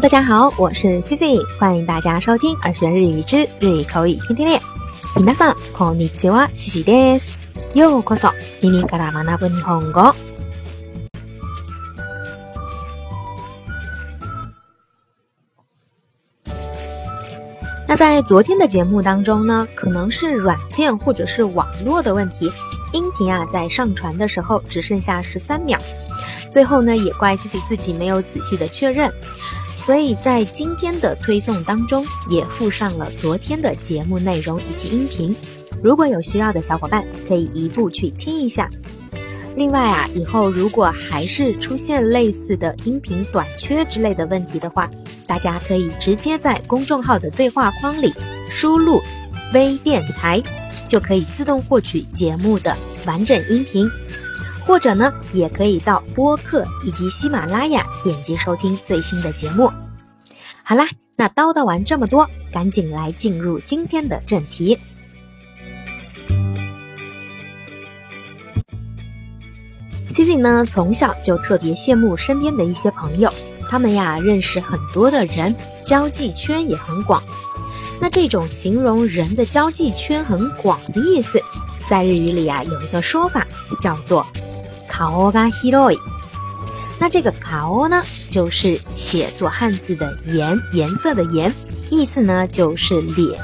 大家好，我是 C C，欢迎大家收听《二十日语之日语口语天天练》。皆さんこんにちは、西西です。ようこそ、耳から学ぶ日本語。那在昨天的节目当中呢，可能是软件或者是网络的问题，音频啊在上传的时候只剩下十三秒，最后呢也怪西西自己没有仔细的确认。所以在今天的推送当中，也附上了昨天的节目内容以及音频。如果有需要的小伙伴，可以移步去听一下。另外啊，以后如果还是出现类似的音频短缺之类的问题的话，大家可以直接在公众号的对话框里输入“微电台”，就可以自动获取节目的完整音频。或者呢，也可以到播客以及喜马拉雅点击收听最新的节目。好啦，那叨叨完这么多，赶紧来进入今天的正题。C C 呢，从小就特别羡慕身边的一些朋友，他们呀认识很多的人，交际圈也很广。那这种形容人的交际圈很广的意思，在日语里啊有一个说法叫做。卡欧加希罗伊，那这个卡欧呢，就是写作汉字的颜，颜色的颜，意思呢就是脸。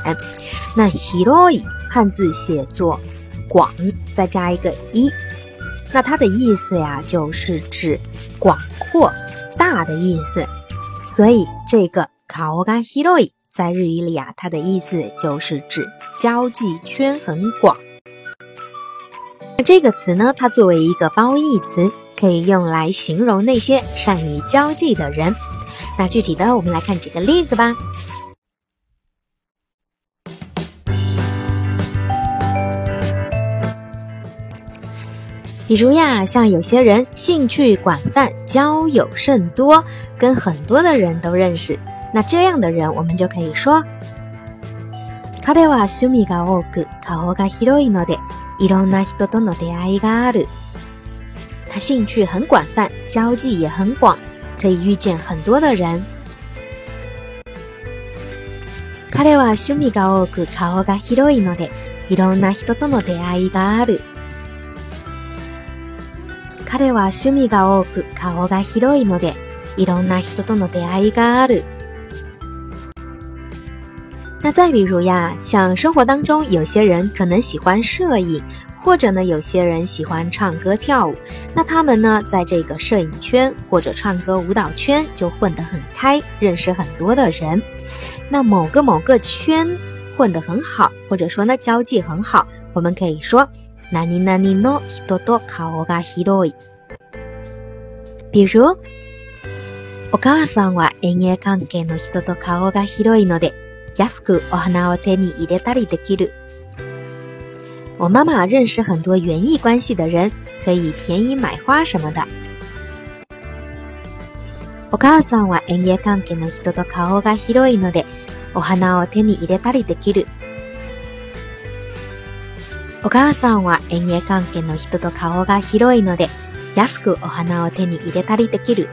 那希罗伊汉字写作广，再加一个一，那它的意思呀，就是指广阔大的意思。所以这个卡欧加希罗伊在日语里啊，它的意思就是指交际圈很广。这个词呢，它作为一个褒义词，可以用来形容那些善于交际的人。那具体的，我们来看几个例子吧。比如呀，像有些人兴趣广泛，交友甚多，跟很多的人都认识。那这样的人，我们就可以说，趣味が多く、顔が広いので。いろんな人との出会いがある。他兴趣很广泛，交际也很广，可以遇见很多的人。彼は趣味が多く顔が広いので、いろんな人との出会いがある。彼は趣味が多く顔が広いので、いろんな人との出会いがある。再比如呀，像生活当中有些人可能喜欢摄影，或者呢有些人喜欢唱歌跳舞，那他们呢在这个摄影圈或者唱歌舞蹈圈就混得很开，认识很多的人。那某个某个圈混得很好，或者说呢交际很好，我们可以说，诺多多卡欧嘎希罗伊。比如，お母さんは関係の人と顔が広いので。安くお花を手に入れたりできる。我妈妈认识很多园艺关系的人，可以便宜买花什么的。お母さんは園芸関係の人と顔が広いので、お花を手に入れたりできる。お母さんは園芸関係の人と顔が広いので、安くお花を手に入れたりできる。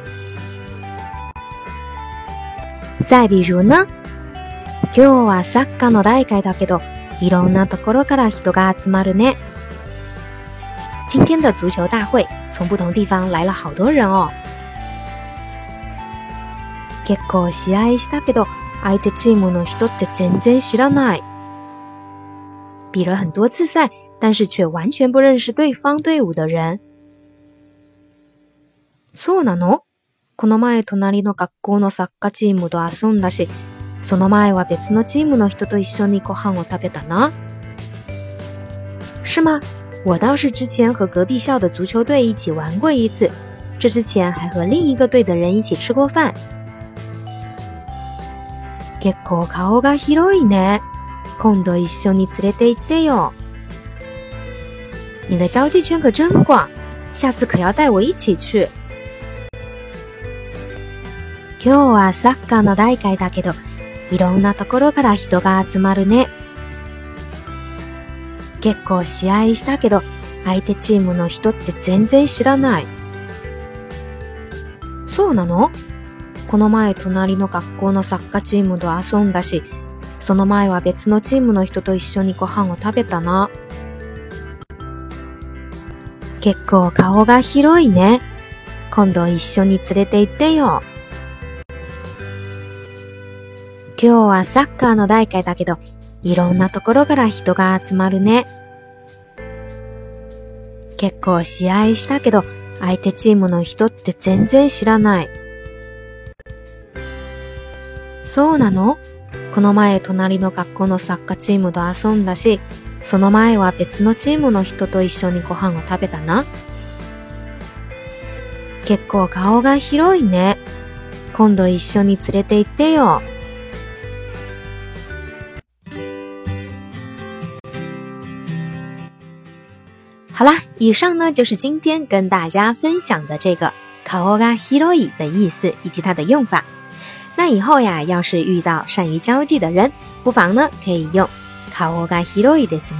再比如呢？今日はサッカーの大会だけど、いろんなところから人が集まるね。今天的足球大会，从不同地方来了好多人哦。結構試合したけど、相手チームの人って全然知らない。比了很多次赛，但是却完全不认识对方队伍的人。そうなの？この前隣の学校のサッカーチームと遊んだし、その前は別のチームの人と一緒にご飯を食べたな。是吗？我倒是之前和隔壁校的足球队一起玩过一次，这之前还和另一个队的人一起吃过饭。結構顔が広いね。今度一緒に連れて行ってよ。你的交际圈可真广，下次可要带我一起去。今日はサッカーの大会だけど、いろんなところから人が集まるね。結構試合したけど、相手チームの人って全然知らない。そうなのこの前隣の学校のサッカーチームと遊んだし、その前は別のチームの人と一緒にご飯を食べたな。結構顔が広いね。今度一緒に連れて行ってよ。今日はサッカーの大会だけど、いろんなところから人が集まるね。結構試合したけど、相手チームの人って全然知らない。そうなのこの前隣の学校のサッカーチームと遊んだし、その前は別のチームの人と一緒にご飯を食べたな。結構顔が広いね。今度一緒に連れて行ってよ。好啦，以上呢就是今天跟大家分享的这个 k o 嘎 a hiroi” 的意思以及它的用法。那以后呀，要是遇到善于交际的人，不妨呢可以用 k o 嘎 a hiroi” 的词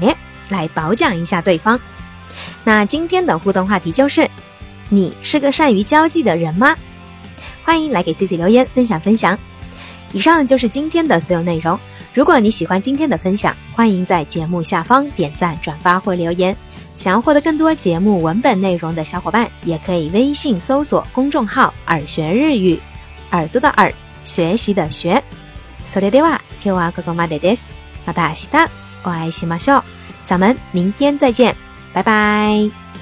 来褒奖一下对方。那今天的互动话题就是：你是个善于交际的人吗？欢迎来给 C C 留言分享分享。以上就是今天的所有内容。如果你喜欢今天的分享，欢迎在节目下方点赞、转发或留言。想要获得更多节目文本内容的小伙伴，也可以微信搜索公众号“耳学日语”，耳朵的耳，学习的学。それでは、今日はここまでです。また明日、お会いしましょう。咱们明天再见，拜拜。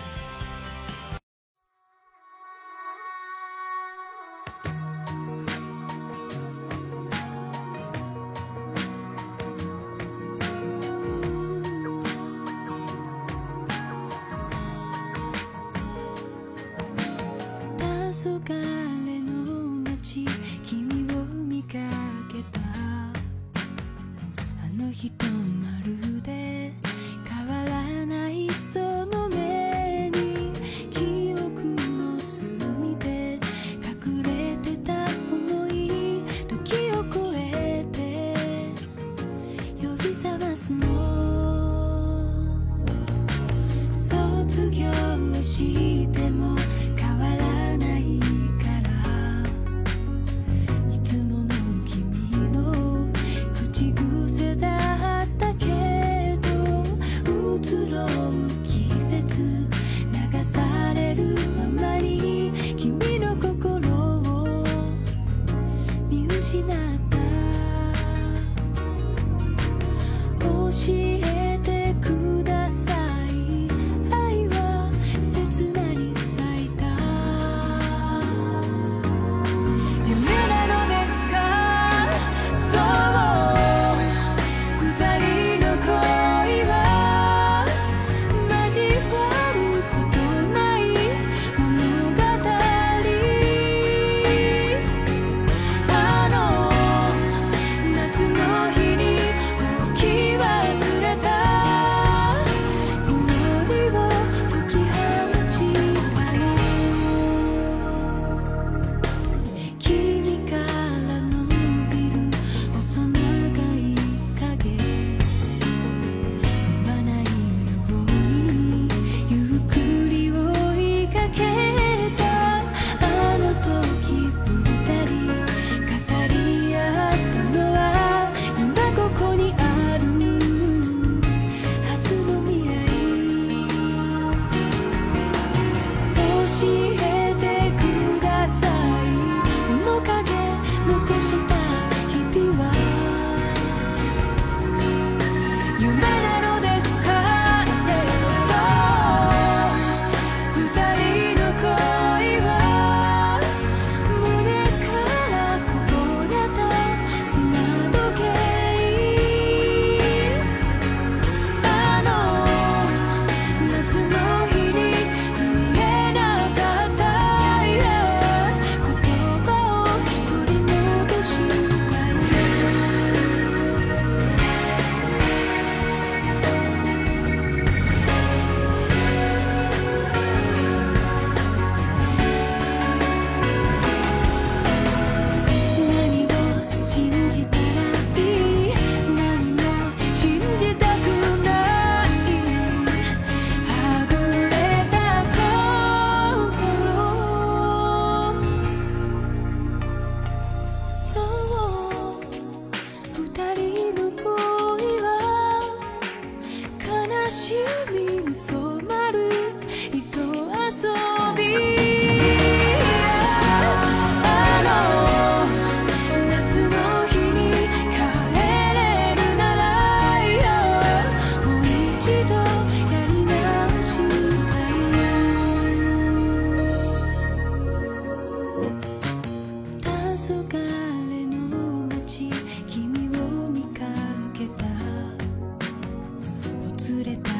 れた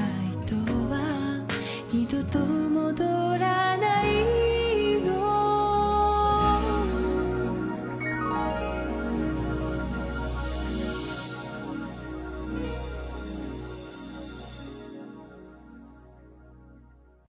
人は二度と